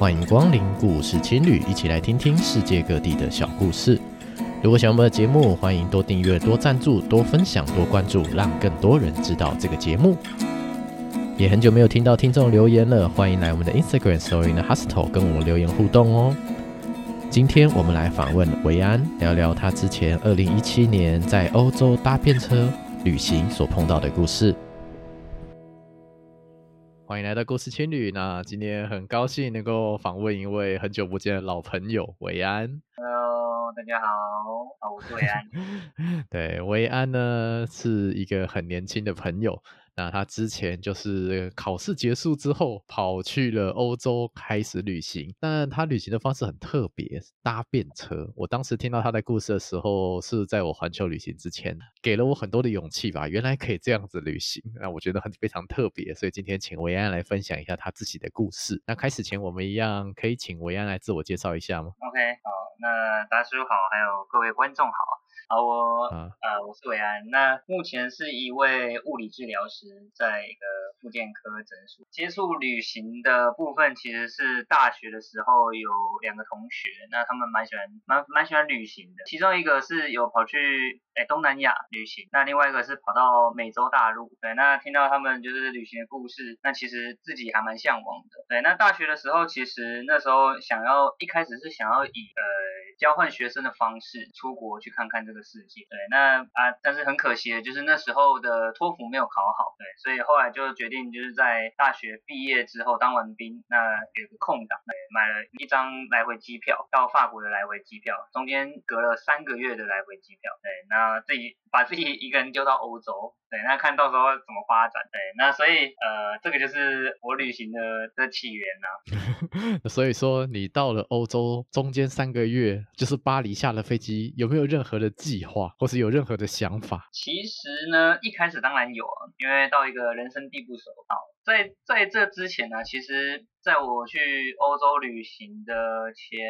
欢迎光临故事青旅，一起来听听世界各地的小故事。如果喜欢我们的节目，欢迎多订阅、多赞助、多分享、多关注，让更多人知道这个节目。也很久没有听到听众留言了，欢迎来我们的 Instagram STORY IN A HUSTLE 跟我们留言互动哦。今天我们来访问维安，聊聊他之前二零一七年在欧洲搭便车旅行所碰到的故事。欢迎来到故事青旅。那今天很高兴能够访问一位很久不见的老朋友维安。Hello，大家好，我是维安。对，维安呢是一个很年轻的朋友。那他之前就是考试结束之后跑去了欧洲开始旅行，但他旅行的方式很特别，搭便车。我当时听到他的故事的时候，是在我环球旅行之前，给了我很多的勇气吧。原来可以这样子旅行，那我觉得很非常特别。所以今天请维安来分享一下他自己的故事。那开始前，我们一样可以请维安来自我介绍一下吗？OK，好，那达叔好，还有各位观众好。好，我、啊、呃，我是伟安，那目前是一位物理治疗师，在一个复健科诊所。接触旅行的部分，其实是大学的时候有两个同学，那他们蛮喜欢蛮蛮喜欢旅行的。其中一个是有跑去诶东南亚旅行，那另外一个是跑到美洲大陆。对，那听到他们就是旅行的故事，那其实自己还蛮向往的。对，那大学的时候，其实那时候想要一开始是想要以呃交换学生的方式出国去看看这个。世界对，那啊，但是很可惜的就是那时候的托福没有考好，对，所以后来就决定就是在大学毕业之后当完兵，那有个空档，对，买了一张来回机票到法国的来回机票，中间隔了三个月的来回机票，对，那自己把自己一个人丢到欧洲。对，那看到时候怎么发展？对，那所以呃，这个就是我旅行的的起源呐、啊。所以说，你到了欧洲中间三个月，就是巴黎下了飞机，有没有任何的计划，或是有任何的想法？其实呢，一开始当然有啊，因为到一个人生地不熟。好，在在这之前呢，其实。在我去欧洲旅行的前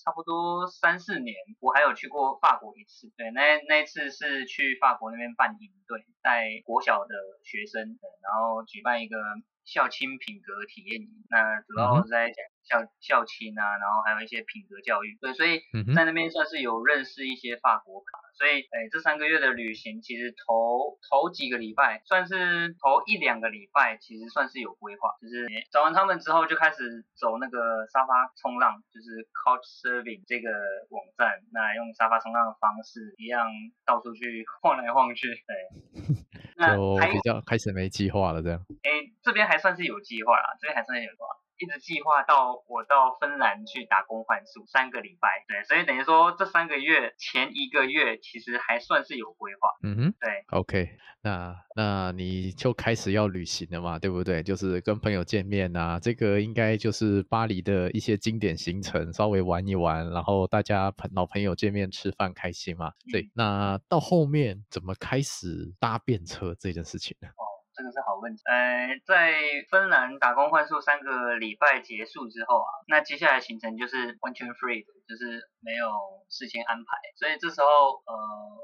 差不多三四年，我还有去过法国一次。对，那那一次是去法国那边办营队，带国小的学生，然后举办一个校青品格体验营。那主要是在讲校校庆啊，然后还有一些品格教育。对，所以在那边算是有认识一些法国卡。所以，哎，这三个月的旅行，其实头头几个礼拜，算是头一两个礼拜，其实算是有规划。就是找完他们之后，就开始走那个沙发冲浪，就是 Couchsurfing 这个网站。那用沙发冲浪的方式，一样到处去晃来晃去。对，那就比较开始没计划了，这样。哎，这边还算是有计划啦，这边还算是有计划。一直计划到我到芬兰去打工换宿三个礼拜，对，所以等于说这三个月前一个月其实还算是有规划，嗯哼，对，OK，那那你就开始要旅行了嘛，对不对？就是跟朋友见面啊，这个应该就是巴黎的一些经典行程，稍微玩一玩，然后大家朋老朋友见面吃饭开心嘛，对。嗯、那到后面怎么开始搭便车这件事情呢？这个是好问题。呃，在芬兰打工换宿三个礼拜结束之后啊，那接下来行程就是完全 free，就是没有事先安排。所以这时候，呃，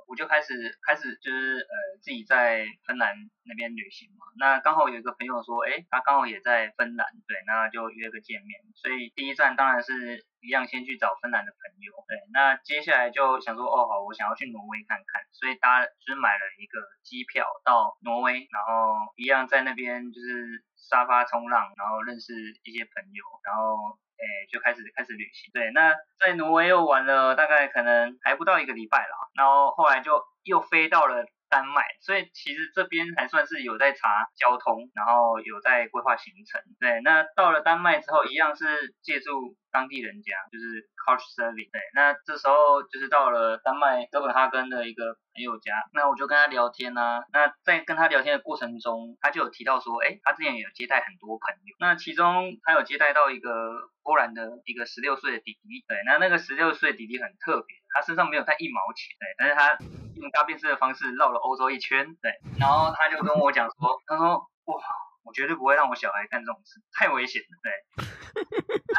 我就开始开始就是呃自己在芬兰那边旅行嘛。那刚好有一个朋友说，哎，他刚好也在芬兰，对，那就约个见面。所以第一站当然是。一样先去找芬兰的朋友，对，那接下来就想说，哦好，我想要去挪威看看，所以搭就是买了一个机票到挪威，然后一样在那边就是沙发冲浪，然后认识一些朋友，然后诶就开始开始旅行，对，那在挪威又玩了大概可能还不到一个礼拜了，然后后来就又飞到了。丹麦，所以其实这边还算是有在查交通，然后有在规划行程。对，那到了丹麦之后，一样是借助当地人家，就是 Couchsurfing。对，那这时候就是到了丹麦哥本哈根的一个朋友家，那我就跟他聊天啊。那在跟他聊天的过程中，他就有提到说，哎，他之前也有接待很多朋友，那其中他有接待到一个波兰的一个十六岁的弟弟。对，那那个十六岁的弟弟很特别。他身上没有带一毛钱，对，但是他用搭便车的方式绕了欧洲一圈，对，然后他就跟我讲说，他说，哇，我绝对不会让我小孩干这种事，太危险了，对，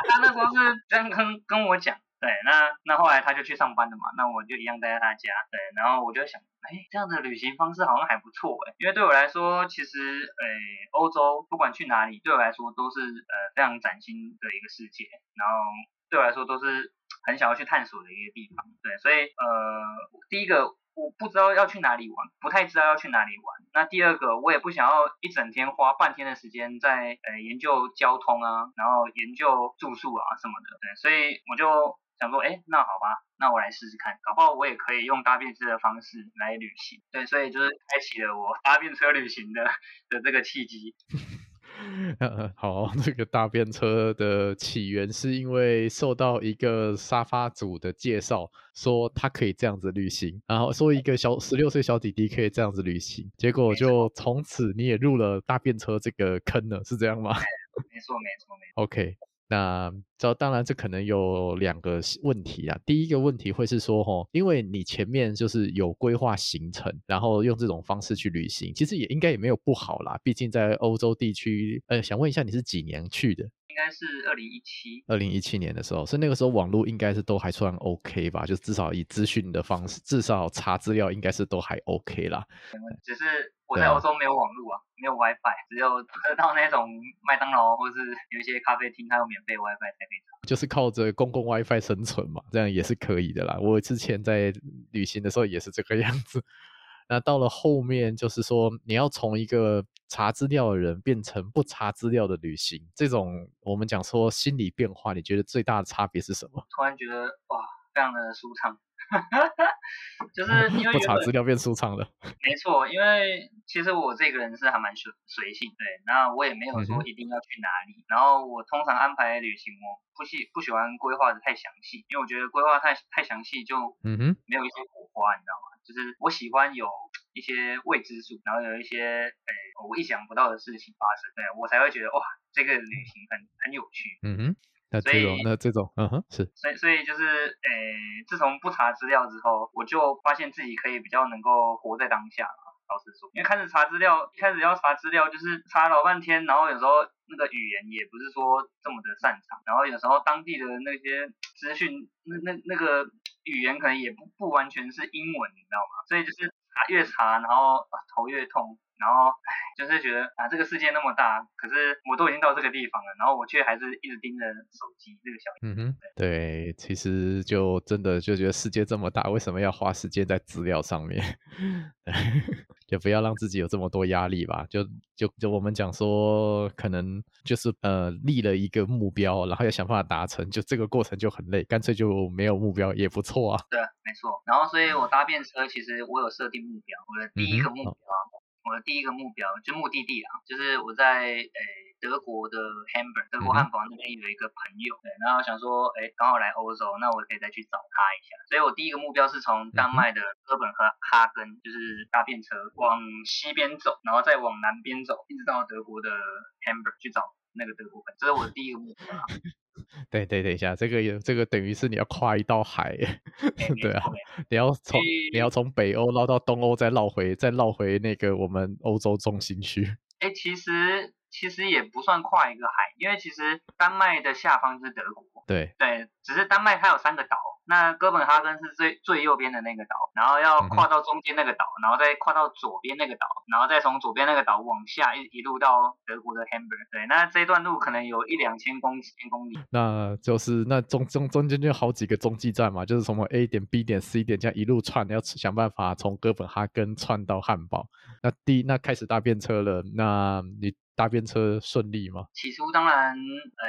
他那时候是这样跟跟我讲，对，那那后来他就去上班了嘛，那我就一样待在他家。对，然后我就想，哎，这样的旅行方式好像还不错哎，因为对我来说，其实哎，欧洲不管去哪里，对我来说都是呃非常崭新的一个世界，然后对我来说都是很想要去探索的一个地方。对，所以呃，第一个。我不知道要去哪里玩，不太知道要去哪里玩。那第二个，我也不想要一整天花半天的时间在呃研究交通啊，然后研究住宿啊什么的。对，所以我就想说，哎，那好吧，那我来试试看，搞不好我也可以用搭便车的方式来旅行。对，所以就是开启了我搭便车旅行的的这个契机。呃，好，这个大便车的起源是因为受到一个沙发主的介绍，说他可以这样子旅行，然后说一个小十六岁小弟弟可以这样子旅行，结果就从此你也入了大便车这个坑了，是这样吗？没错，没错，没错。OK。那这当然，这可能有两个问题啊。第一个问题会是说，吼，因为你前面就是有规划行程，然后用这种方式去旅行，其实也应该也没有不好啦。毕竟在欧洲地区，呃，想问一下，你是几年去的？应该是二零一七，二零一七年的时候，所以那个时候网络应该是都还算 OK 吧？就至少以资讯的方式，至少查资料应该是都还 OK 啦。只是我在欧洲没有网络啊，啊没有 WiFi，只有得到那种麦当劳或是有一些咖啡厅，它有免费 WiFi 才可以查。就是靠着公共 WiFi 生存嘛，这样也是可以的啦。我之前在旅行的时候也是这个样子。那到了后面，就是说你要从一个查资料的人变成不查资料的旅行，这种我们讲说心理变化，你觉得最大的差别是什么？突然觉得哇，非常的舒畅，就是 因为不查资料变舒畅了。没错，因为其实我这个人是还蛮随随性，对，那我也没有说一定要去哪里，嗯、然后我通常安排旅行，我不喜不喜欢规划的太详细，因为我觉得规划太太详细就嗯哼没有一些火花，你知道吗？就是我喜欢有一些未知数，然后有一些诶、欸、我意想不到的事情发生，对，我才会觉得哇，这个旅行很很有趣。嗯哼，那这种那这种，嗯哼，是。所以所以就是诶、欸，自从不查资料之后，我就发现自己可以比较能够活在当下了。老实说，因为开始查资料，一开始要查资料就是查老半天，然后有时候那个语言也不是说这么的擅长，然后有时候当地的那些资讯，那那那个语言可能也不不完全是英文，你知道吗？所以就是查越查，然后、头越痛。然后，唉，就是觉得啊，这个世界那么大，可是我都已经到这个地方了，然后我却还是一直盯着手机这个小。嗯哼，对，其实就真的就觉得世界这么大，为什么要花时间在资料上面？就不要让自己有这么多压力吧。就就就我们讲说，可能就是呃立了一个目标，然后要想办法达成，就这个过程就很累，干脆就没有目标也不错啊。对，没错。然后，所以我搭便车，其实我有设定目标，我的第一个目标。嗯我的第一个目标就目的地啊，就是我在诶德国的 Hamburg，德国汉堡那边有一个朋友，对，然后想说诶刚好来欧洲，那我可以再去找他一下。所以我第一个目标是从丹麦的哥本哈哈根，就是搭便车往西边走，然后再往南边走，一直到德国的 Hamburg 去找那个德国这是我的第一个目标啊。对对，等一下，这个也这个等于是你要跨一道海，对啊，你要从你要从北欧绕到东欧，再绕回再绕回那个我们欧洲中心区。哎，其实其实也不算跨一个海，因为其实丹麦的下方是德国。对对，只是丹麦它有三个岛。那哥本哈根是最最右边的那个岛，然后要跨到中间那个岛，嗯、然后再跨到左边那个岛，然后再从左边那个岛往下一一路到德国的 Hamburg。对，那这段路可能有一两千公千公里。那就是那中中中间就好几个中继站嘛，就是从 A 点、B 点、C 点这样一路串，要想办法从哥本哈根串到汉堡。那第那开始搭便车了，那你搭便车顺利吗？起初当然，呃，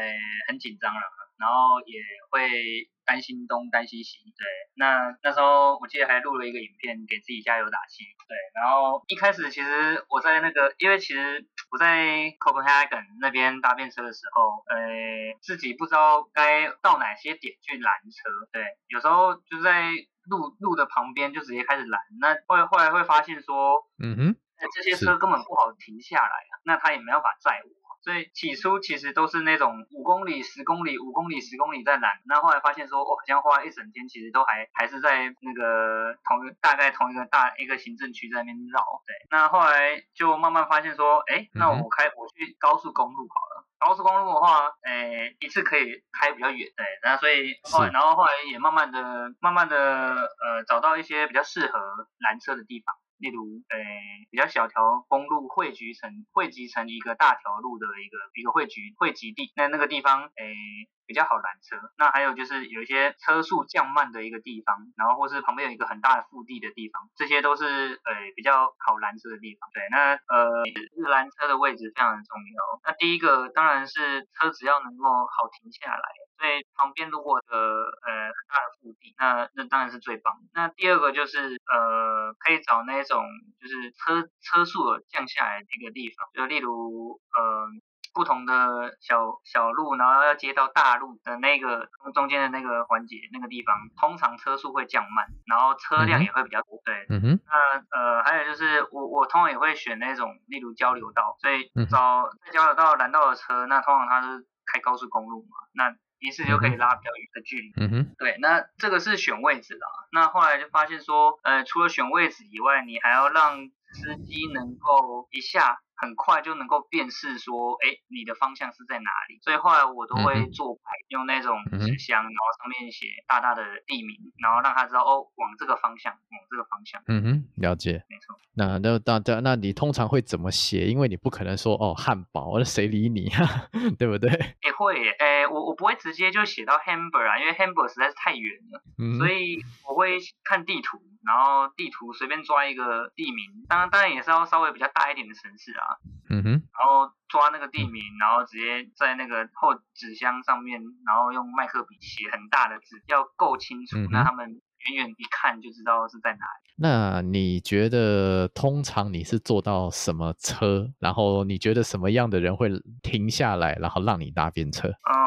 很紧张了，然后也会。担心东担心西，对，那那时候我记得还录了一个影片给自己加油打气，对，然后一开始其实我在那个，因为其实我在 Copenhagen 那边搭便车的时候，呃，自己不知道该到哪些点去拦车，对，有时候就在路路的旁边就直接开始拦，那后后来会发现说，嗯哼，这些车根本不好停下来啊，那他也没有法载我。所以起初其实都是那种五公里、十公里、五公里、十公里在拦，那后来发现说，哦，好像花一整天，其实都还还是在那个同大概同一个大一个行政区在那边绕。对，那后来就慢慢发现说，哎，那我开我去高速公路好了。高速公路的话，诶，一次可以开比较远，对，然后所以后来，然后后来也慢慢的、慢慢的，呃，找到一些比较适合拦车的地方，例如，诶，比较小条公路汇聚成汇集成一个大条路的一个一个汇聚汇集地，那那个地方，诶。比较好拦车，那还有就是有一些车速降慢的一个地方，然后或是旁边有一个很大的腹地的地方，这些都是呃比较好拦车的地方。对，那呃拦车的位置非常的重要。那第一个当然是车子要能够好停下来，所以旁边如果的呃很大的腹地，那那当然是最棒。那第二个就是呃可以找那种就是车车速降下来的一个地方，就例如呃。不同的小小路，然后要接到大路的那个中间的那个环节那个地方，通常车速会降慢，然后车辆也会比较多。对，嗯哼。那呃，还有就是我我通常也会选那种，例如交流道，所以找在交流道拦到的车，那通常它是开高速公路嘛，那一次就可以拉比较远的距离。嗯哼。对，那这个是选位置啦。那后来就发现说，呃，除了选位置以外，你还要让司机能够一下。很快就能够辨识说，哎，你的方向是在哪里？所以后来我都会做用那种纸箱，然后上面写大大的地名，然后让他知道哦，往这个方向，往这个方向。嗯哼，了解。没错。那那那那，那你通常会怎么写？因为你不可能说哦，汉堡，那谁理你啊？对不对？也会耶，哎，我我不会直接就写到 Hamburger 啊，因为 Hamburger 实在是太远了，嗯、所以我会看地图。然后地图随便抓一个地名，当然当然也是要稍微比较大一点的城市啊。嗯哼。然后抓那个地名，然后直接在那个后纸箱上面，然后用麦克笔写很大的字，要够清楚，那、嗯、他们远远一看就知道是在哪里。那你觉得通常你是坐到什么车？然后你觉得什么样的人会停下来，然后让你搭便车？嗯。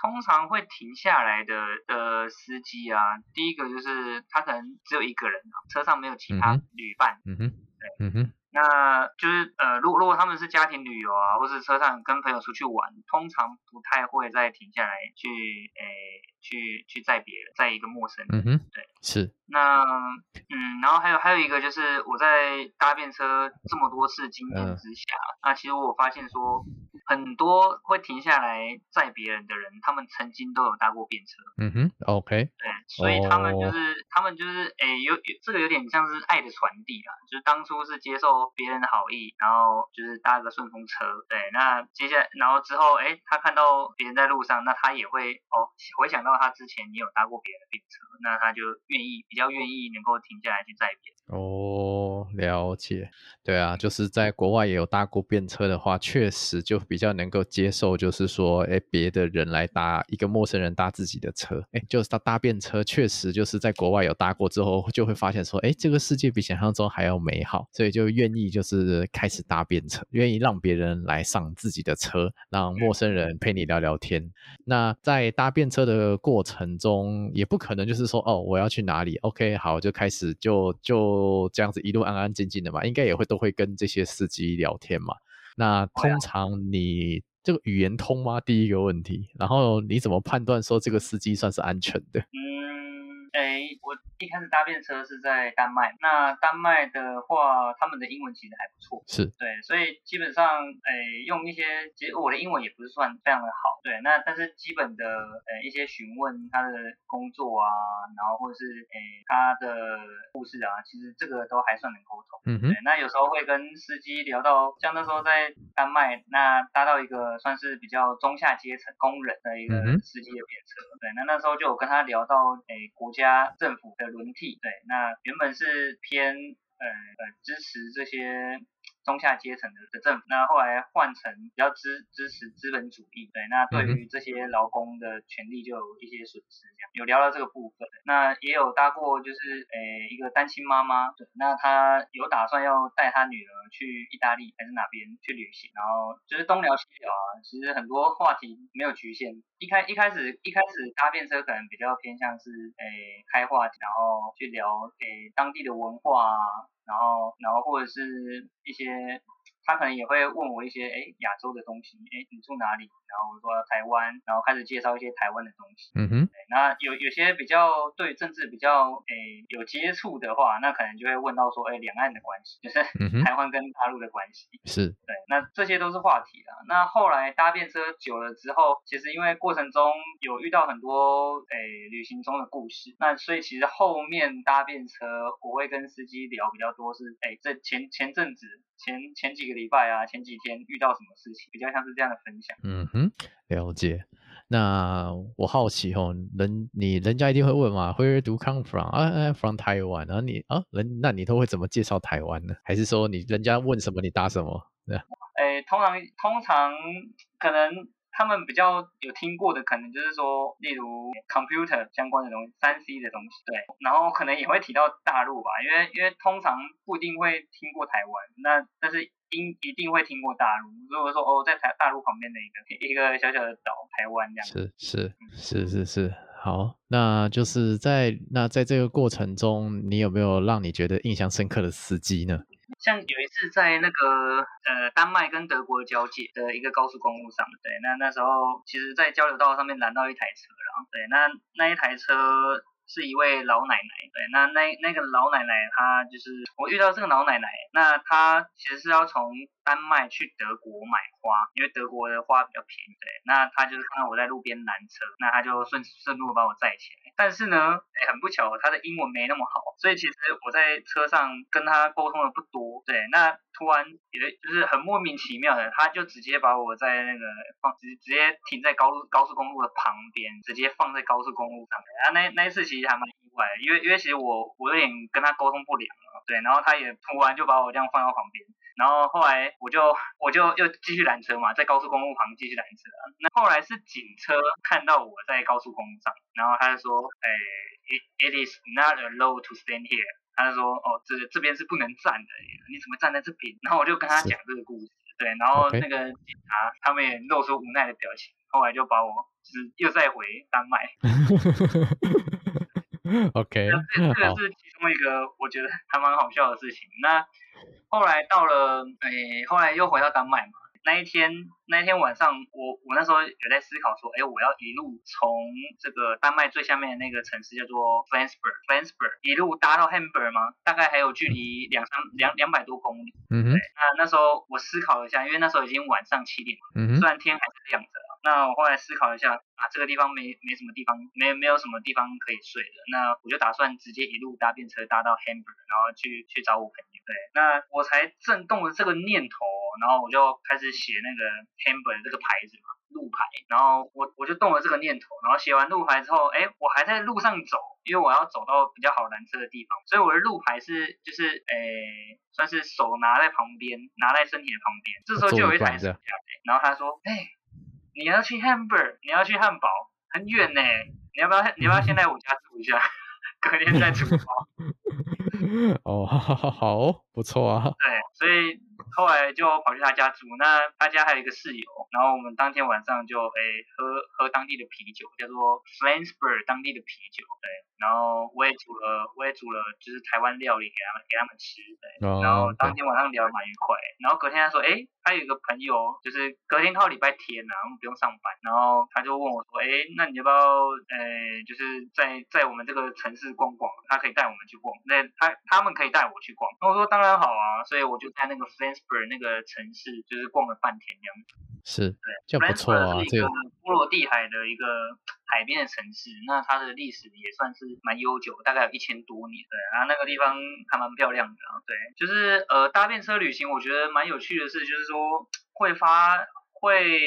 通常会停下来的的司机啊，第一个就是他可能只有一个人啊，车上没有其他旅伴。嗯哼，对，嗯哼，那就是呃，如果如果他们是家庭旅游啊，或是车上跟朋友出去玩，通常不太会再停下来去诶。欸去去载别人，载一个陌生人，嗯哼，对，是。那嗯，然后还有还有一个就是我在搭便车这么多次经验之下，嗯、那其实我发现说很多会停下来载别人的人，他们曾经都有搭过便车。嗯哼，OK。对，所以他们就是、哦、他们就是诶有有这个有点像是爱的传递啊，就是当初是接受别人的好意，然后就是搭个顺风车，对，那接下来然后之后诶他看到别人在路上，那他也会哦回想到。他之前也有搭过别人的便车，那他就愿意比较愿意能够停下来去载别人。哦，了解，对啊，就是在国外也有搭过便车的话，确实就比比较能够接受，就是说，哎，别的人来搭一个陌生人搭自己的车，哎，就是他搭便车，确实就是在国外有搭过之后，就会发现说，哎，这个世界比想象中还要美好，所以就愿意就是开始搭便车，愿意让别人来上自己的车，让陌生人陪你聊聊天。那在搭便车的过程中，也不可能就是说，哦，我要去哪里？OK，好，就开始就。就这样子一路安安静静的嘛，应该也会都会跟这些司机聊天嘛。那通常你这个语言通吗？第一个问题，然后你怎么判断说这个司机算是安全的？嗯，哎，我。一开始搭便车是在丹麦，那丹麦的话，他们的英文其实还不错，是对，所以基本上，诶、欸，用一些，其实我的英文也不是算非常的好，对，那但是基本的，呃、欸，一些询问他的工作啊，然后或者是，诶、欸，他的故事啊，其实这个都还算能沟通，嗯哼，对，那有时候会跟司机聊到，像那时候在丹麦，那搭到一个算是比较中下阶层工人的一个司机的便车，嗯、对，那那时候就有跟他聊到，诶、欸，国家加政府的。轮替，对，那原本是偏呃呃支持这些。中下阶层的的政府，那后来换成比较支支持资本主义，对，那对于这些劳工的权利就有一些损失，这样有聊到这个部分，那也有搭过就是诶、欸、一个单亲妈妈，对，那她有打算要带她女儿去意大利还是哪边去旅行，然后就是东聊西聊啊，其实很多话题没有局限，一开一开始一开始搭便车可能比较偏向是诶、欸、开话题，然后去聊诶、欸、当地的文化啊。然后，然后或者是一些他可能也会问我一些哎亚洲的东西，哎你住哪里？然后我说台湾，然后开始介绍一些台湾的东西。嗯哼。那有有些比较对政治比较哎有接触的话，那可能就会问到说哎两岸的关系，就是 台湾跟大陆的关系。是。对，那这些都是话题了。那后来搭便车久了之后，其实因为过程中有遇到很多诶旅行中的故事，那所以其实后面搭便车我会跟司机聊比较多是哎这前前阵子。前前几个礼拜啊，前几天遇到什么事情，比较像是这样的分享。嗯哼，嗯了解。那我好奇哦，人你人家一定会问嘛，Where do come from？啊，from Taiwan。然后你啊，人那你都会怎么介绍台湾呢？还是说你人家问什么你答什么？对。诶，通常通常可能。他们比较有听过的，可能就是说，例如 computer 相关的东西，三 C 的东西，对，然后可能也会提到大陆吧，因为因为通常不一定会听过台湾，那但是应一定会听过大陆。如果说哦，在台大陆旁边的一个 一个小小的岛，台湾这样子。是是是是是，好，那就是在那在这个过程中，你有没有让你觉得印象深刻的司机呢？像有一次在那个呃丹麦跟德国交界的一个高速公路上，对，那那时候其实，在交流道上面拦到一台车，然后对，那那一台车是一位老奶奶，对，那那那个老奶奶她就是我遇到这个老奶奶，那她其实是要从丹麦去德国买花，因为德国的花比较便宜，对，那她就是看到我在路边拦车，那她就顺顺路把我载起来。但是呢，哎，很不巧，她的英文没那么好，所以其实我在车上跟她沟通的不多。对，那突然也就是很莫名其妙的，她就直接把我在那个放直直接停在高速高速公路的旁边，直接放在高速公路上。啊，那那一次其还蛮意外的，因为因为其实我我有点跟他沟通不良了，对，然后他也突然就把我这样放到旁边。然后后来我就我就又继续拦车嘛，在高速公路旁继续拦车。那后来是警车看到我在高速公路上，然后他就说，哎，it it is not allowed to stand here。他就说，哦，这这边是不能站的，你怎么站在这边？然后我就跟他讲这个故事，对，然后那个警察他们也露出无奈的表情，后来就把我就是又再回丹麦。OK，这 这个是其中一个我觉得还蛮好笑的事情。那后来到了，哎，后来又回到丹麦嘛。那一天，那一天晚上，我我那时候有在思考说，哎，我要一路从这个丹麦最下面的那个城市叫做 Flensburg，Flensburg 一路搭到 Hamburg 吗？大概还有距离两三两两百多公里。嗯哼。对，那那时候我思考了一下，因为那时候已经晚上七点了，嗯。虽然天还是亮着。那我后来思考一下，啊，这个地方没没什么地方，没没有什么地方可以睡的，那我就打算直接一路搭便车搭到 Hamburg，然后去去找我朋友。对，那我才正动了这个念头，然后我就开始写那个 Hamburg 的这个牌子嘛，路牌，然后我我就动了这个念头，然后写完路牌之后，哎，我还在路上走，因为我要走到比较好拦车的地方，所以我的路牌是就是哎，算是手拿在旁边，拿在身体的旁边，这时候就有一台车，然后他说，哎。你要去 Hamburg，你要去汉堡，很远呢。你要不要？你要不要先来我家住一下，隔天再出发。哦，好，好，好，不错啊。对，所以。后来就跑去他家住，那他家还有一个室友，然后我们当天晚上就诶喝喝当地的啤酒，叫做 Flensburg 当地的啤酒，对，然后我也煮了我也煮了就是台湾料理给他们给他们吃，对，然后当天晚上聊得蛮愉快，然后隔天他说，诶，他有一个朋友就是隔天到礼拜天呐，我们不用上班，然后他就问我说，诶，那你要不要诶就是在在我们这个城市逛逛，他可以带我们去逛，那他他们可以带我去逛，那我说当然好啊，所以我就在那个 Flens 那个城市就是逛了半天这样子，是对，就不错啊。是一个波罗的海的一个海边的城市，那它的历史也算是蛮悠久，大概有一千多年。对，然后那个地方还蛮漂亮的。对，就是呃搭便车旅行，我觉得蛮有趣的是，就是说会发会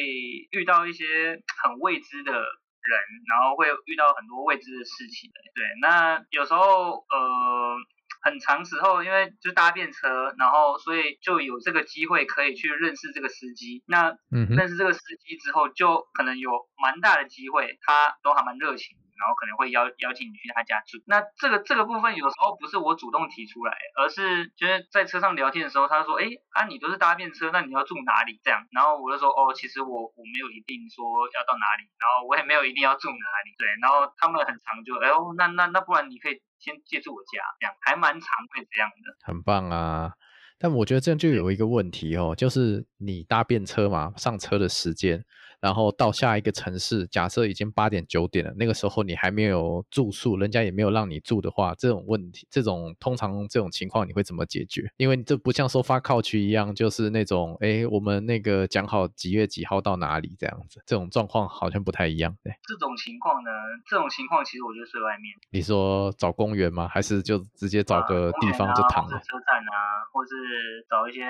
遇到一些很未知的人，然后会遇到很多未知的事情。对，那有时候呃。很长时候，因为就搭便车，然后所以就有这个机会可以去认识这个司机。那认识这个司机之后，就可能有蛮大的机会，他都还蛮热情。然后可能会邀邀请你去他家住，那这个这个部分有时候不是我主动提出来，而是就是在车上聊天的时候，他说，哎，啊你都是搭便车，那你要住哪里？这样，然后我就说，哦，其实我我没有一定说要到哪里，然后我也没有一定要住哪里，对，然后他们很常就，哎呦，那那那不然你可以先借住我家，这样还蛮常会这样的。很棒啊。但我觉得这样就有一个问题哦，就是你搭便车嘛，上车的时间。然后到下一个城市，假设已经八点九点了，那个时候你还没有住宿，人家也没有让你住的话，这种问题，这种通常这种情况你会怎么解决？因为这不像收发靠区一样，就是那种，哎，我们那个讲好几月几号到哪里这样子，这种状况好像不太一样。对，这种情况呢，这种情况其实我就睡外面。你说找公园吗？还是就直接找个地方就躺了？车站啊，或是找一些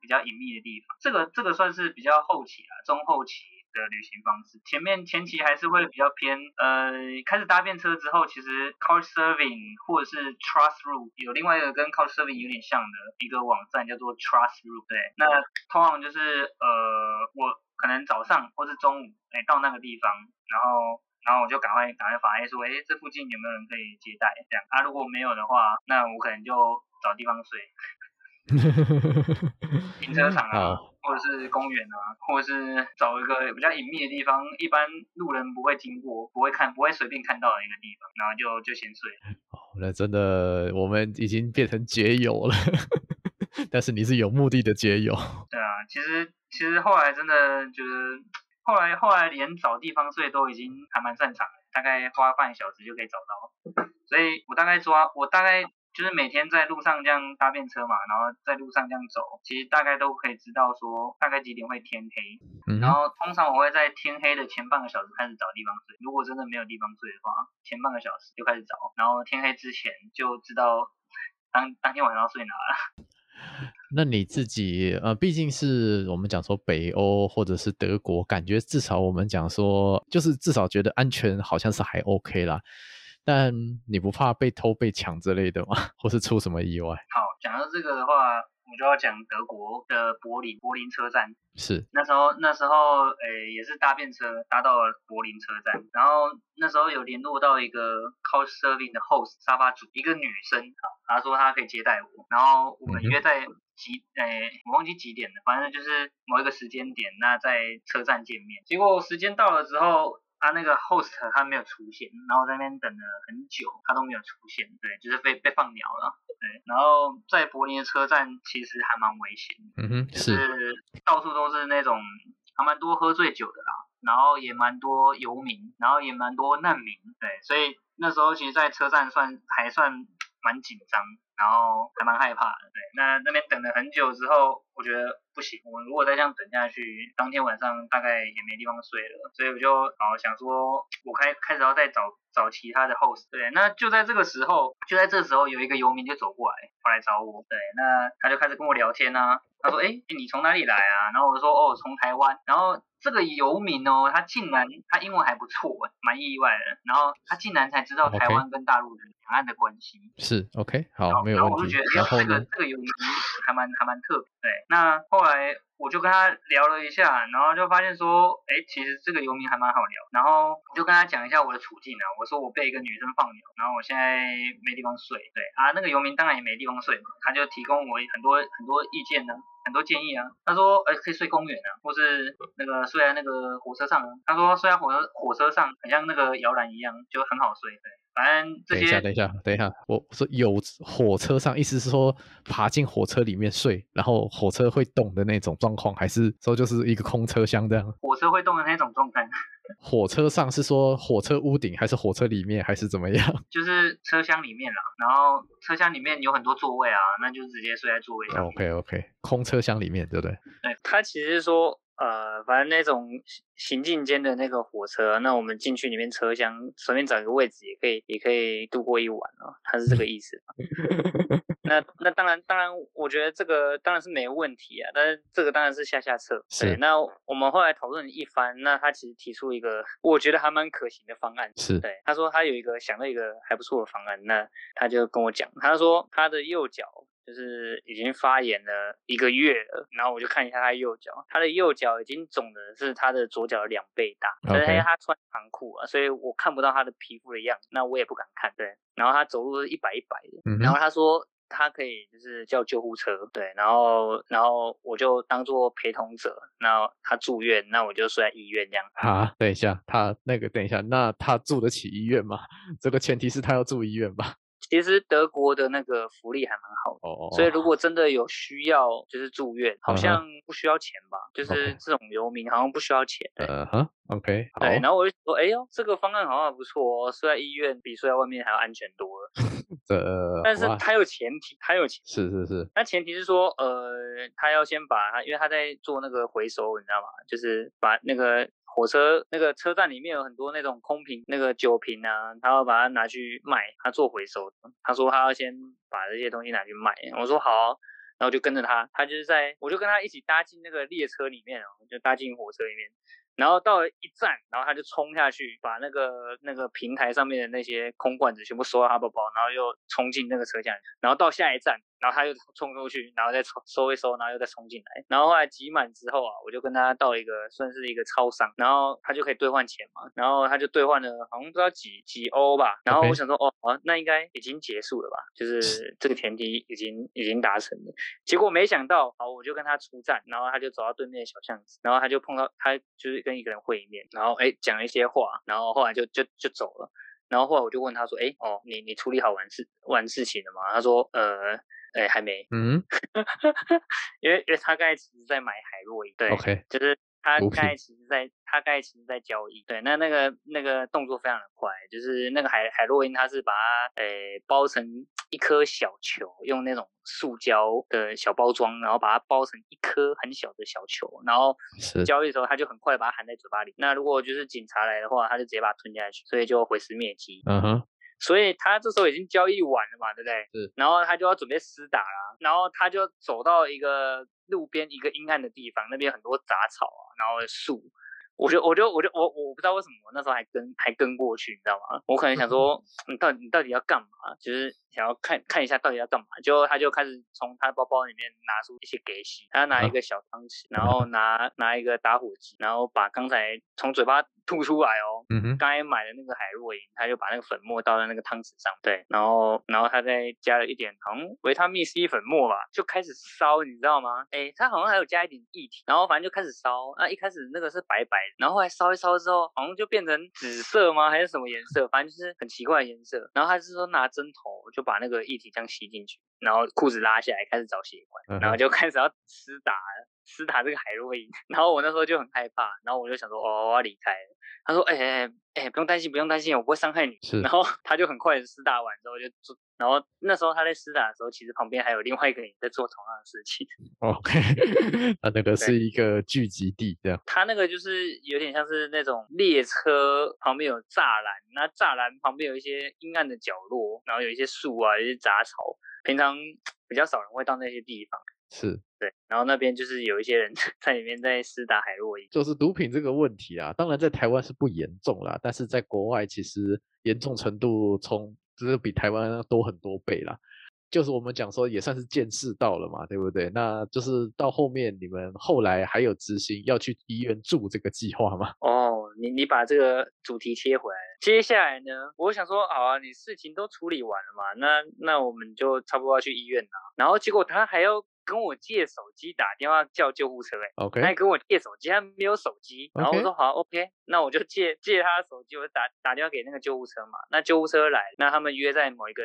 比较隐秘的地方。这个这个算是比较后期啊，中后期。的旅行方式，前面前期还是会比较偏，呃，开始搭便车之后，其实 Couchsurfing 或者是 Trustloop 有另外一个跟 Couchsurfing 有点像的一个网站叫做 Trustloop，对，那通常就是呃，我可能早上或是中午，哎、欸，到那个地方，然后然后我就赶快赶快发哎说，哎、欸，这附近有没有人可以接待？这样，啊，如果没有的话，那我可能就找地方睡。停车场啊，或者是公园啊，或者是找一个比较隐秘的地方，一般路人不会经过、不会看、不会随便看到的一个地方，然后就就先睡。哦，那真的我们已经变成结友了，但是你是有目的的结友。对啊，其实其实后来真的觉得，后来后来连找地方睡都已经还蛮擅长了，大概花半小时就可以找到。所以我大概抓，我大概。就是每天在路上这样搭便车嘛，然后在路上这样走，其实大概都可以知道说大概几点会天黑。嗯。然后通常我会在天黑的前半个小时开始找地方睡，如果真的没有地方睡的话，前半个小时就开始找，然后天黑之前就知道当当天晚上要睡哪了。那你自己呃，毕竟是我们讲说北欧或者是德国，感觉至少我们讲说就是至少觉得安全好像是还 OK 啦。但你不怕被偷被抢之类的吗？或是出什么意外？好，讲到这个的话，我就要讲德国的柏林柏林车站。是那时候那时候诶、欸、也是搭便车搭到了柏林车站，然后那时候有联络到一个 Couchsurfing 的 host 沙发主，一个女生啊，她说她可以接待我，然后我们约在几诶、欸、我忘记几点了，反正就是某一个时间点，那在车站见面。结果时间到了之后。他那个 host 他没有出现，然后在那边等了很久，他都没有出现，对，就是被被放鸟了，对。然后在柏林的车站其实还蛮危险，嗯哼，就是到处都是那种还蛮多喝醉酒的啦，然后也蛮多游民，然后也蛮多难民，对，所以那时候其实，在车站算还算蛮紧张，然后还蛮害怕的，对。那那边等了很久之后，我觉得。不行，我们如果再这样等下去，当天晚上大概也没地方睡了，所以我就好想说，我开开始要再找找其他的 host。对，那就在这个时候，就在这时候，有一个游民就走过来，过来找我。对，那他就开始跟我聊天啊，他说，哎，你从哪里来啊？然后我就说，哦，从台湾。然后这个游民哦，他竟然他英文还不错，蛮意外的。然后他竟然才知道台湾跟大陆的两岸的关系。是，OK，好，没有问题。然后我就觉得，哎，这个这个游民还蛮还蛮特别。对，那后。来我就跟他聊了一下，然后就发现说，哎，其实这个游民还蛮好聊。然后我就跟他讲一下我的处境啊，我说我被一个女生放牛，然后我现在没地方睡。对啊，那个游民当然也没地方睡嘛，他就提供我很多很多意见呢，很多建议啊。他说，哎，可以睡公园啊，或是那个睡在那个火车上啊。他说睡在火车火车上，很像那个摇篮一样，就很好睡。对。反正这些，等一下，等一下，等一下，我说有火车上，意思是说爬进火车里面睡，然后火车会动的那种状况，还是说就是一个空车厢这样？火车会动的那种状态。火车上是说火车屋顶，还是火车里面，还是怎么样？就是车厢里面啦，然后车厢里面有很多座位啊，那就直接睡在座位上。OK OK，空车厢里面对不对？对，他其实说。呃，反正那种行进间的那个火车，那我们进去里面车厢，随便找一个位置也可以，也可以度过一晚哦。他是这个意思。那那当然，当然，我觉得这个当然是没问题啊。但是这个当然是下下策。对。那我们后来讨论一番，那他其实提出一个我觉得还蛮可行的方案。是。对。他说他有一个想到一个还不错的方案，那他就跟我讲，他说他的右脚。就是已经发炎了一个月了，然后我就看一下他右脚，他的右脚已经肿的是他的左脚的两倍大，但是因为他穿长裤啊，所以我看不到他的皮肤的样子，那我也不敢看。对，然后他走路是一摆一摆的，嗯、然后他说他可以就是叫救护车，对，然后然后我就当做陪同者，然后他住院，那我就睡在医院这样。啊，等一下，他那个等一下，那他住得起医院吗？这个前提是他要住医院吧？其实德国的那个福利还蛮好的，哦哦，所以如果真的有需要，就是住院，好像不需要钱吧？嗯、就是这种游民好像不需要钱。呃哈，OK，对，然后我就说，哎呦，这个方案好像不错哦，睡在医院比睡在外面还要安全多了。呃，但是他有前提，他有前提，是是是，那前提是说，呃，他要先把他，因为他在做那个回收，你知道吗？就是把那个。火车那个车站里面有很多那种空瓶，那个酒瓶啊，他要把它拿去卖，他做回收。他说他要先把这些东西拿去卖，我说好，然后就跟着他，他就是在，我就跟他一起搭进那个列车里面哦，就搭进火车里面。然后到了一站，然后他就冲下去，把那个那个平台上面的那些空罐子全部收到他包包，然后又冲进那个车厢，然后到下一站，然后他又冲出去，然后再收一收，然后又再冲进来，然后后来挤满之后啊，我就跟他到一个算是一个超商，然后他就可以兑换钱嘛，然后他就兑换了好像不知道几几欧吧，然后我想说.哦，那应该已经结束了吧，就是 这个前提已经已经达成了，结果没想到，好，我就跟他出站，然后他就走到对面的小巷子，然后他就碰到他就是。跟一个人会面，然后哎讲了一些话，然后后来就就就走了。然后后来我就问他说：“哎哦，你你处理好完事完事情了吗？”他说：“呃，哎还没。”嗯，因为因为他刚才其实在买海洛因，对，OK，就是。他刚才其实在，他刚才其实在交易，对，那那个那个动作非常的快，就是那个海海洛因，他是把它诶包成一颗小球，用那种塑胶的小包装，然后把它包成一颗很小的小球，然后交易的时候他就很快把它含在嘴巴里。那如果就是警察来的话，他就直接把它吞下去，所以就毁尸灭迹。嗯哼。所以他这时候已经交易完了嘛，对不对？是。然后他就要准备厮打啦，然后他就走到一个路边一个阴暗的地方，那边很多杂草啊，然后树。我就我就我就我我不知道为什么我那时候还跟还跟过去，你知道吗？我可能想说，你到底你到底要干嘛？就是想要看看一下到底要干嘛。结果他就开始从他包包里面拿出一些给洗，他拿一个小汤匙，然后拿拿一个打火机，然后把刚才从嘴巴吐出来哦，嗯哼，刚才买的那个海洛因，他就把那个粉末倒在那个汤匙上，对，然后然后他再加了一点好像维他命 C 粉末吧，就开始烧，你知道吗？哎，他好像还有加一点液体，然后反正就开始烧。那一开始那个是白白的。然后后来烧一烧之后，好像就变成紫色吗？还是什么颜色？反正就是很奇怪的颜色。然后他是说拿针头就把那个液体这样吸进去，然后裤子拉下来开始找血管，然后就开始要撕打撕打这个海洛因。然后我那时候就很害怕，然后我就想说哦，我要离开了。他说哎哎哎，不用担心不用担心，我不会伤害你。是。然后他就很快的厮打完之后就做。然后那时候他在施打的时候，其实旁边还有另外一个人在做同样的事情。OK，那那个是一个聚集地，这样。他那个就是有点像是那种列车旁边有栅栏，那栅栏旁边有一些阴暗的角落，然后有一些树啊，有一些杂草，平常 比较少人会到那些地方。是对，然后那边就是有一些人 在里面在施打海洛因，就是毒品这个问题啊。当然在台湾是不严重啦，但是在国外其实严重程度从。只是比台湾多很多倍啦，就是我们讲说也算是见识到了嘛，对不对？那就是到后面你们后来还有执行要去医院住这个计划吗？哦，你你把这个主题切回来，接下来呢，我想说，好啊，你事情都处理完了嘛，那那我们就差不多要去医院了，然后结果他还要。跟我借手机打电话叫救护车，哎，OK，他还跟我借手机，他没有手机，然后我说好，OK，那我就借借他的手机，我就打打电话给那个救护车嘛，那救护车来，那他们约在某一个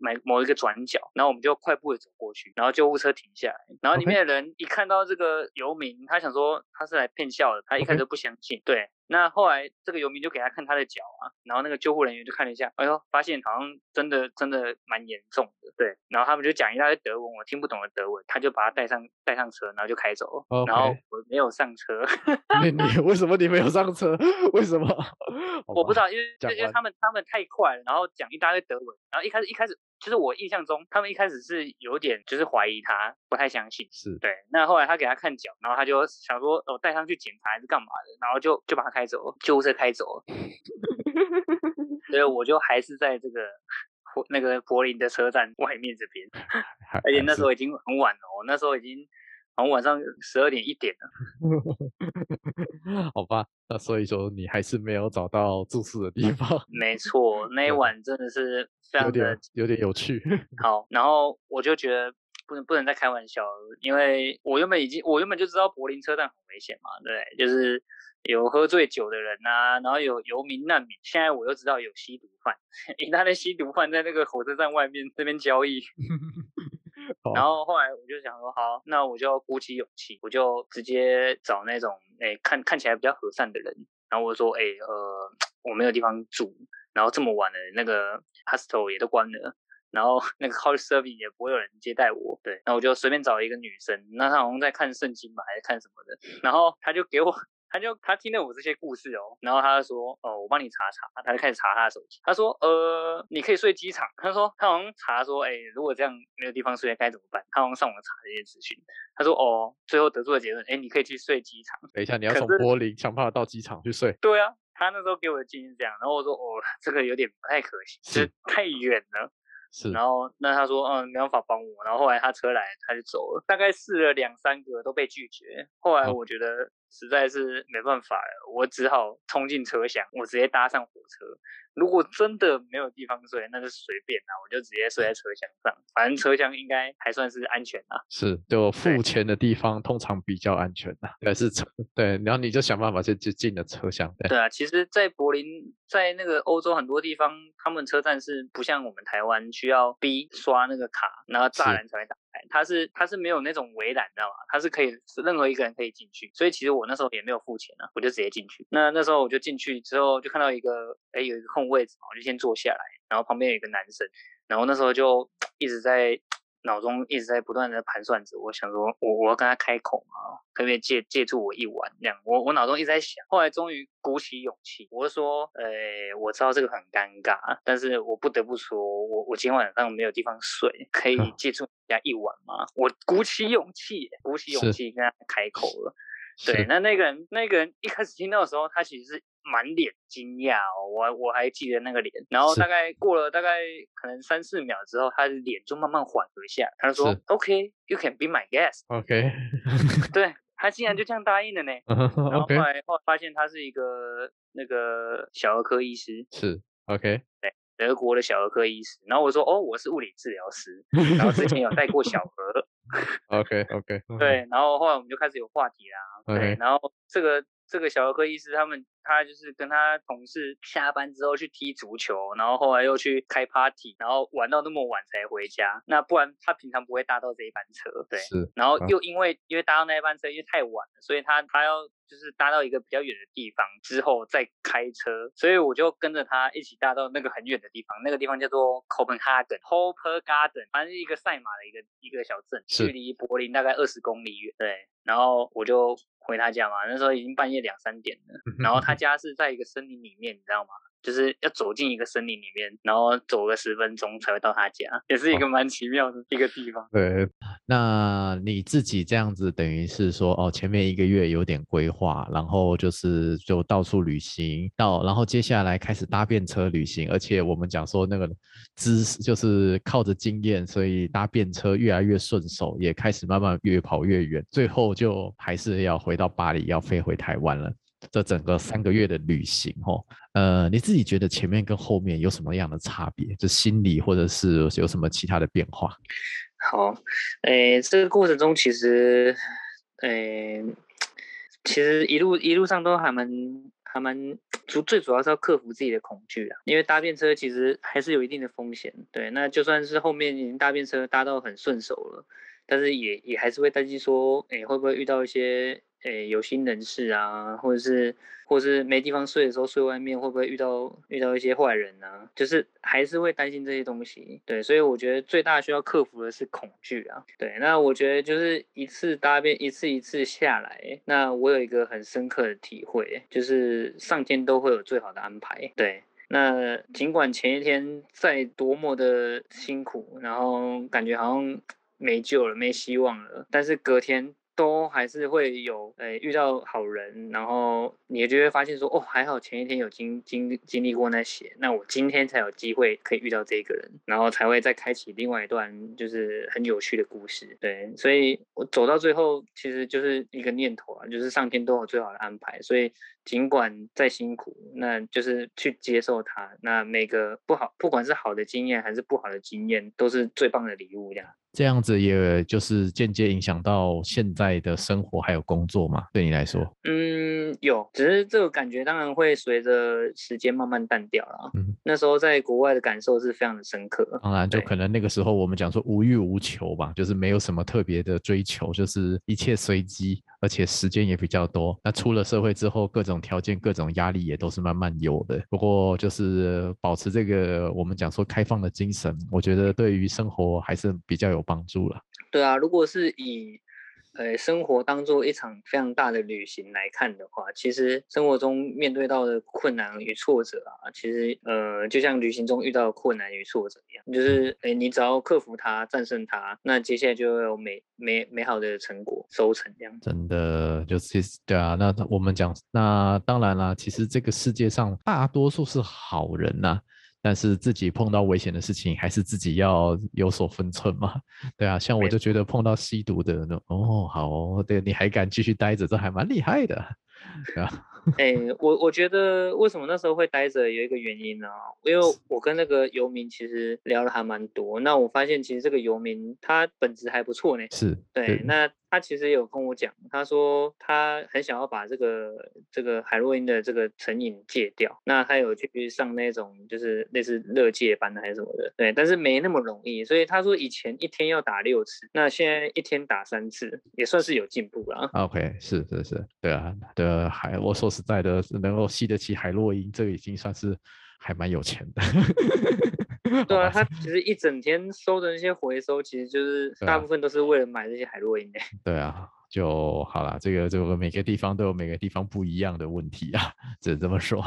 某某一个转角，然后我们就快步的走过去，然后救护车停下来，然后里面的人一看到这个游民，他想说他是来骗笑的，他一开始不相信.对。那后来这个游民就给他看他的脚啊，然后那个救护人员就看了一下，哎呦，发现好像真的真的蛮严重的，对。然后他们就讲一大堆德文，我听不懂的德文，他就把他带上带上车，然后就开走.然后我没有上车。你你为什么你没有上车？为什么？我不知道，因为因为他们他们太快了，然后讲一大堆德文，然后一开始一开始。其实我印象中，他们一开始是有点就是怀疑他，不太相信。是对。那后来他给他看脚，然后他就想说，哦，带上去检查还是干嘛的，然后就就把他开走了，救护车开走了。所以我就还是在这个那个柏林的车站外面这边，而且那时候已经很晚了，我那时候已经。从晚上十二点一点了，好吧，那所以说你还是没有找到住宿的地方。没错，那一晚真的是非常的有点有点有趣。好，然后我就觉得不能不能再开玩笑了，因为我原本已经我原本就知道柏林车站很危险嘛，对，就是有喝醉酒的人啊，然后有游民难民，现在我又知道有吸毒犯，一大堆吸毒犯在那个火车站外面这边交易。然后后来我就想说，好，那我就鼓起勇气，我就直接找那种诶看看起来比较和善的人，然后我说，诶呃，我没有地方住，然后这么晚了，那个 hostel 也都关了，然后那个 couch surfing 也不会有人接待我，对，然后我就随便找一个女生，那她好像在看圣经吧，还是看什么的，然后她就给我。他就他听了我这些故事哦，然后他就说，哦，我帮你查查，他就开始查他的手机。他说，呃，你可以睡机场。他说他好像查说，哎，如果这样没有地方睡该怎么办？他好像上网查这些资讯。他说，哦，最后得出的结论，哎，你可以去睡机场。等一下，你要从柏林想办法到机场去睡。对啊，他那时候给我的建议是这样，然后我说，哦，这个有点不太可行，是太远了。是，然后那他说，嗯，没办法帮我。然后后来他车来，他就走了。大概试了两三个都被拒绝。后来我觉得。哦实在是没办法了，我只好冲进车厢，我直接搭上火车。如果真的没有地方睡，那就随便啦，我就直接睡在车厢上。反正车厢应该还算是安全啦。是，就付钱的地方通常比较安全啦。对，是车，对，然后你就想办法就就进了车厢。对，对啊，其实，在柏林，在那个欧洲很多地方，他们车站是不像我们台湾需要逼刷那个卡，然后栅栏才会打。他是他是没有那种围栏，知道吗？他是可以任何一个人可以进去，所以其实我那时候也没有付钱啊，我就直接进去。那那时候我就进去之后，就看到一个哎有一个空位置嘛，我就先坐下来，然后旁边有一个男生，然后那时候就一直在。脑中一直在不断的盘算着，我想说，我我要跟他开口嘛，可不可以借借助我一晚？这样，我我脑中一直在想，后来终于鼓起勇气，我就说，呃，我知道这个很尴尬，但是我不得不说，我我今天晚上没有地方睡，可以 借助人家一晚吗？我鼓起勇气，鼓起勇气跟他开口了。对，那那个人那个人一开始听到的时候，他其实是。满脸惊讶哦，我我还记得那个脸，然后大概过了大概可能三四秒之后，他的脸就慢慢缓和下，他说：“OK，you can be my guest。” OK，对，他竟然就这样答应了呢。然后后来后来发现他是一个那个小儿科医师，是 OK，对，德国的小儿科医师。然后我说：“哦，我是物理治疗师，然后之前有带过小 何。” OK OK，对，然后后来我们就开始有话题啦。对，然后这个。这个小儿科医师，他们他就是跟他同事下班之后去踢足球，然后后来又去开 party，然后玩到那么晚才回家。那不然他平常不会搭到这一班车，对。是。然后又因为因为搭到那一班车因为太晚了，所以他他要就是搭到一个比较远的地方之后再开车，所以我就跟着他一起搭到那个很远的地方，那个地方叫做 Copenhagen，Hoppegarden，反正是一个赛马的一个一个小镇，距离柏林大概二十公里远。对。然后我就。回他家嘛，那时候已经半夜两三点了，然后他家是在一个森林里面，你知道吗？就是要走进一个森林里面，然后走个十分钟才会到他家，也是一个蛮奇妙的一个地方。对，那你自己这样子，等于是说，哦，前面一个月有点规划，然后就是就到处旅行，到然后接下来开始搭便车旅行，而且我们讲说那个知识就是靠着经验，所以搭便车越来越顺手，也开始慢慢越跑越远，最后就还是要回到巴黎，要飞回台湾了。这整个三个月的旅行，哦，呃，你自己觉得前面跟后面有什么样的差别？就心理或者是有什么其他的变化？好，诶，这个过程中其实，诶，其实一路一路上都还蛮还蛮主，最主要是要克服自己的恐惧啊，因为搭便车其实还是有一定的风险。对，那就算是后面已经搭便车搭到很顺手了，但是也也还是会担心说，诶，会不会遇到一些。诶，有心人士啊，或者是，或者是没地方睡的时候睡外面，会不会遇到遇到一些坏人啊？就是还是会担心这些东西。对，所以我觉得最大需要克服的是恐惧啊。对，那我觉得就是一次搭便，一次一次下来，那我有一个很深刻的体会，就是上天都会有最好的安排。对，那尽管前一天再多么的辛苦，然后感觉好像没救了，没希望了，但是隔天。都还是会有，诶、遇到好人，然后你就会发现说，哦，还好前一天有经经经历过那些，那我今天才有机会可以遇到这个人，然后才会再开启另外一段就是很有趣的故事。对，所以我走到最后，其实就是一个念头啊，就是上天都有最好的安排，所以尽管再辛苦，那就是去接受它。那每个不好，不管是好的经验还是不好的经验，都是最棒的礼物，这样。这样子也就是间接影响到现在的生活还有工作嘛？对你来说，嗯，有，只是这个感觉当然会随着时间慢慢淡掉了。嗯，那时候在国外的感受是非常的深刻。当然，就可能那个时候我们讲说无欲无求吧，就是没有什么特别的追求，就是一切随机，而且时间也比较多。那出了社会之后，各种条件、各种压力也都是慢慢有的。不过就是保持这个我们讲说开放的精神，我觉得对于生活还是比较有帮助了。对啊，如果是以呃生活当做一场非常大的旅行来看的话，其实生活中面对到的困难与挫折啊，其实呃就像旅行中遇到的困难与挫折一样，就是诶你只要克服它、战胜它，那接下来就会有美美美好的成果收成这样。真的就是对啊，那我们讲，那当然啦，其实这个世界上大多数是好人呐、但是自己碰到危险的事情，还是自己要有所分寸嘛？对啊，像我就觉得碰到吸毒的那哦，好，对，你还敢继续待着，这还蛮厉害的，对啊。哎、欸，我我觉得为什么那时候会待着，有一个原因呢、啊？因为我跟那个游民其实聊了还蛮多，那我发现其实这个游民他本质还不错呢。是，对，对那。他其实有跟我讲，他说他很想要把这个这个海洛因的这个成瘾戒掉。那他有去上那种就是类似乐戒班还是什么的，对，但是没那么容易。所以他说以前一天要打六次，那现在一天打三次，也算是有进步了。OK，是是是，对啊，对啊，海，我说实在的，能够吸得起海洛因，这已经算是还蛮有钱的。对啊，他其实一整天收的那些回收，其实就是大部分都是为了买这些海洛因的。对啊，就好了，这个这个每个地方都有每个地方不一样的问题啊，只能这么说。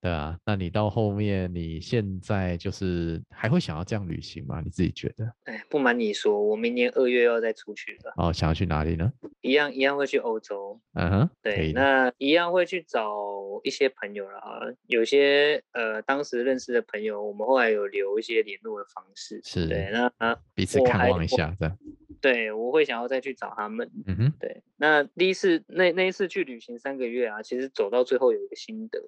对啊。那你到后面，你现在就是还会想要这样旅行吗？你自己觉得？哎，不瞒你说，我明年二月要再出去了。哦，想要去哪里呢？一样一样会去欧洲。嗯哼，对，那一样会去找一些朋友啦。有些呃，当时认识的朋友，我们后来有留一些联络的方式。是，对，那彼此看望一下，这样。对，我会想要再去找他们。嗯哼，对，那第一次那那一次去旅行三个月啊，其实走到最后有一个心得。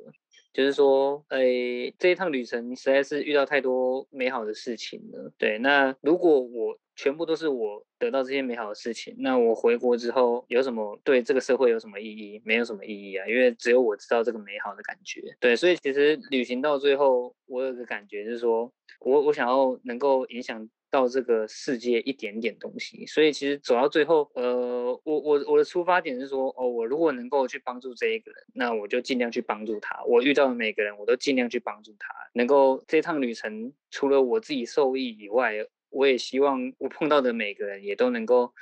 就是说，诶、欸，这一趟旅程实在是遇到太多美好的事情了。对，那如果我全部都是我得到这些美好的事情，那我回国之后有什么对这个社会有什么意义？没有什么意义啊，因为只有我知道这个美好的感觉。对，所以其实旅行到最后，我有个感觉就是说，我我想要能够影响。到这个世界一点点东西，所以其实走到最后，呃，我我我的出发点是说，哦，我如果能够去帮助这一个人，那我就尽量去帮助他。我遇到的每个人，我都尽量去帮助他。能够这趟旅程，除了我自己受益以外，我也希望我碰到的每个人也都能够。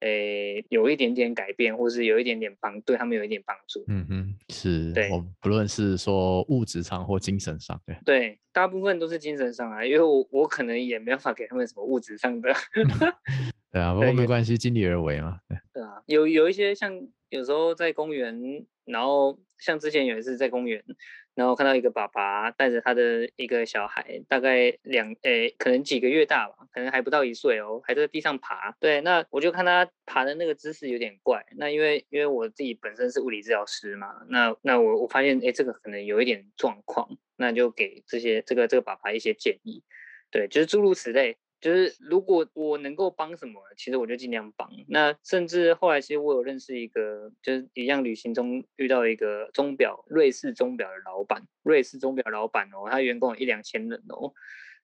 诶，有一点点改变，或是有一点点帮，对他们有一点帮助。嗯哼，是，对，我不论是说物质上或精神上，对，对，大部分都是精神上啊，因为我我可能也没办法给他们什么物质上的。对啊，不过没关系，尽力而为嘛。对，对啊，有有一些像有时候在公园，然后像之前有一次在公园。然后看到一个爸爸带着他的一个小孩，大概两诶，可能几个月大吧，可能还不到一岁哦，还在地上爬。对，那我就看他爬的那个姿势有点怪。那因为因为我自己本身是物理治疗师嘛，那那我我发现诶，这个可能有一点状况，那就给这些这个这个爸爸一些建议。对，就是诸如此类。就是如果我能够帮什么，其实我就尽量帮。那甚至后来，其实我有认识一个，就是一样旅行中遇到一个钟表，瑞士钟表的老板，瑞士钟表老板哦，他员工有一两千人哦，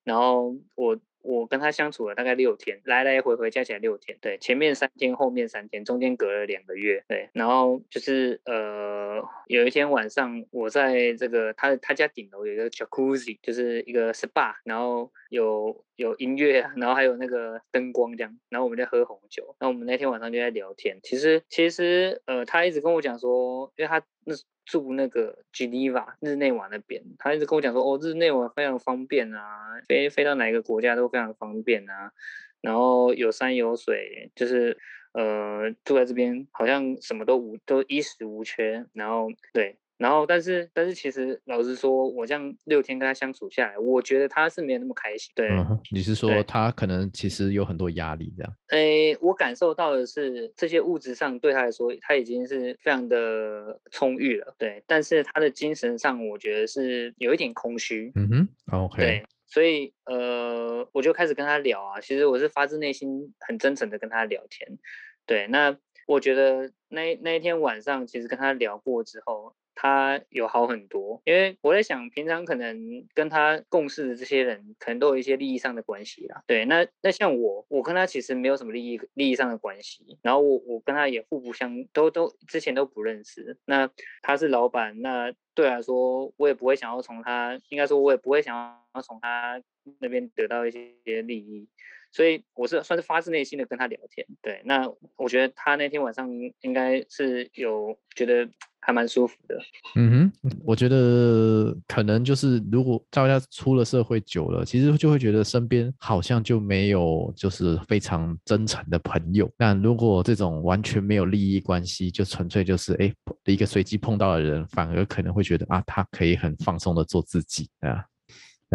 然后我。我跟他相处了大概六天，来来回回加起来六天，对，前面三天，后面三天，中间隔了两个月，对，然后就是呃，有一天晚上，我在这个他他家顶楼有一个 Jacuzzi，就是一个 SPA，然后有有音乐，然后还有那个灯光这样，然后我们在喝红酒，那我们那天晚上就在聊天，其实其实呃，他一直跟我讲说，因为他那。住那个 Geneva 日内瓦那边，他一直跟我讲说，哦，日内瓦非常方便啊，飞飞到哪一个国家都非常方便啊，然后有山有水，就是呃住在这边好像什么都无都衣食无缺，然后对。然后，但是，但是，其实老实说，我这样六天跟他相处下来，我觉得他是没有那么开心。对，嗯、你是说他可能其实有很多压力这样？诶，我感受到的是，这些物质上对他来说，他已经是非常的充裕了。对，但是他的精神上，我觉得是有一点空虚。嗯哼，OK。对，所以呃。我就开始跟他聊啊，其实我是发自内心很真诚的跟他聊天。对，那我觉得那那一天晚上，其实跟他聊过之后。他有好很多，因为我在想，平常可能跟他共事的这些人，可能都有一些利益上的关系啦。对，那那像我，我跟他其实没有什么利益利益上的关系，然后我我跟他也互不相，都都之前都不认识。那他是老板，那对来说，我也不会想要从他，应该说，我也不会想要从他那边得到一些利益。所以我是算是发自内心的跟他聊天。对，那我觉得他那天晚上应该是有觉得。还蛮舒服的，嗯哼，我觉得可能就是如果大家出了社会久了，其实就会觉得身边好像就没有就是非常真诚的朋友。但如果这种完全没有利益关系，就纯粹就是哎一个随机碰到的人，反而可能会觉得啊，他可以很放松的做自己啊。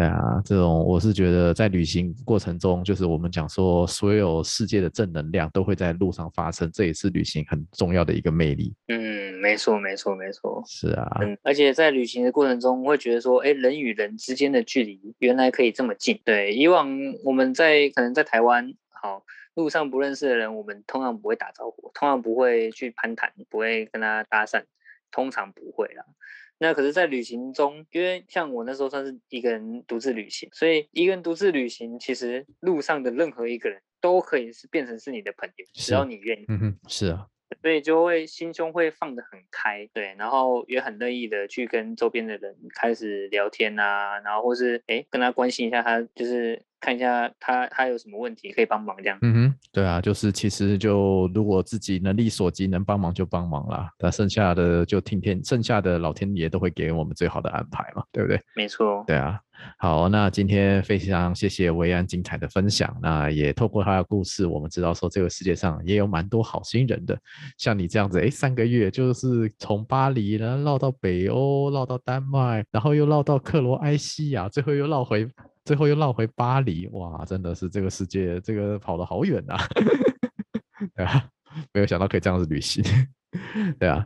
对啊，这种我是觉得在旅行过程中，就是我们讲说，所有世界的正能量都会在路上发生，这也是旅行很重要的一个魅力。嗯，没错，没错，没错。是啊，嗯，而且在旅行的过程中，会觉得说，哎，人与人之间的距离原来可以这么近。对，以往我们在可能在台湾，好，路上不认识的人，我们通常不会打招呼，通常不会去攀谈，不会跟他搭讪，通常不会啦。那可是，在旅行中，因为像我那时候算是一个人独自旅行，所以一个人独自旅行，其实路上的任何一个人都可以是变成是你的朋友，只要你愿意。嗯哼，是啊，所以就会心胸会放得很开，对，然后也很乐意的去跟周边的人开始聊天啊，然后或是哎跟他关心一下他就是。看一下他他有什么问题可以帮忙这样。嗯哼，对啊，就是其实就如果自己能力所及能帮忙就帮忙啦，那剩下的就听天，剩下的老天爷都会给我们最好的安排嘛，对不对？没错。对啊，好，那今天非常谢谢维安精彩的分享，那也透过他的故事，我们知道说这个世界上也有蛮多好心人的，像你这样子，哎，三个月就是从巴黎然后绕到北欧，绕到丹麦，然后又绕到克罗埃西亚，最后又绕回。最后又绕回巴黎，哇，真的是这个世界，这个跑得好远呐，对啊，没有想到可以这样子旅行，对啊，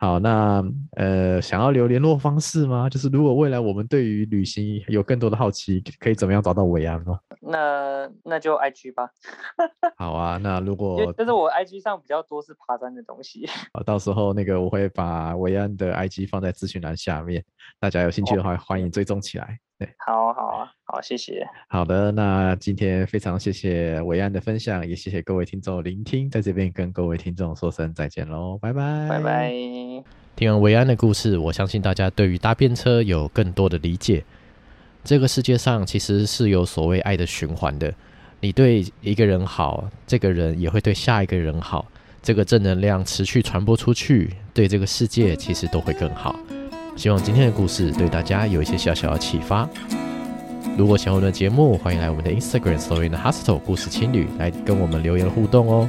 好，那呃，想要留联络方式吗？就是如果未来我们对于旅行有更多的好奇，可以怎么样找到维安吗？那那就 IG 吧。好啊，那如果但是我 IG 上比较多是爬山的东西，啊，到时候那个我会把维安的 IG 放在资讯栏下面，大家有兴趣的话，欢迎追踪起来。好好啊，好，谢谢。好的，那今天非常谢谢维安的分享，也谢谢各位听众聆听，在这边跟各位听众说声再见喽，拜拜，拜拜。听完维安的故事，我相信大家对于搭便车有更多的理解。这个世界上其实是有所谓爱的循环的，你对一个人好，这个人也会对下一个人好，这个正能量持续传播出去，对这个世界其实都会更好。希望今天的故事对大家有一些小小的启发。如果喜欢我们的节目，欢迎来我们的 Instagram Story in the Hostel 故事情侣来跟我们留言互动哦。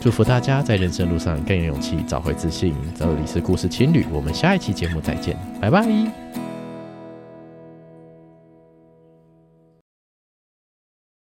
祝福大家在人生路上更有勇气，找回自信。这里是故事情侣，我们下一期节目再见，拜拜。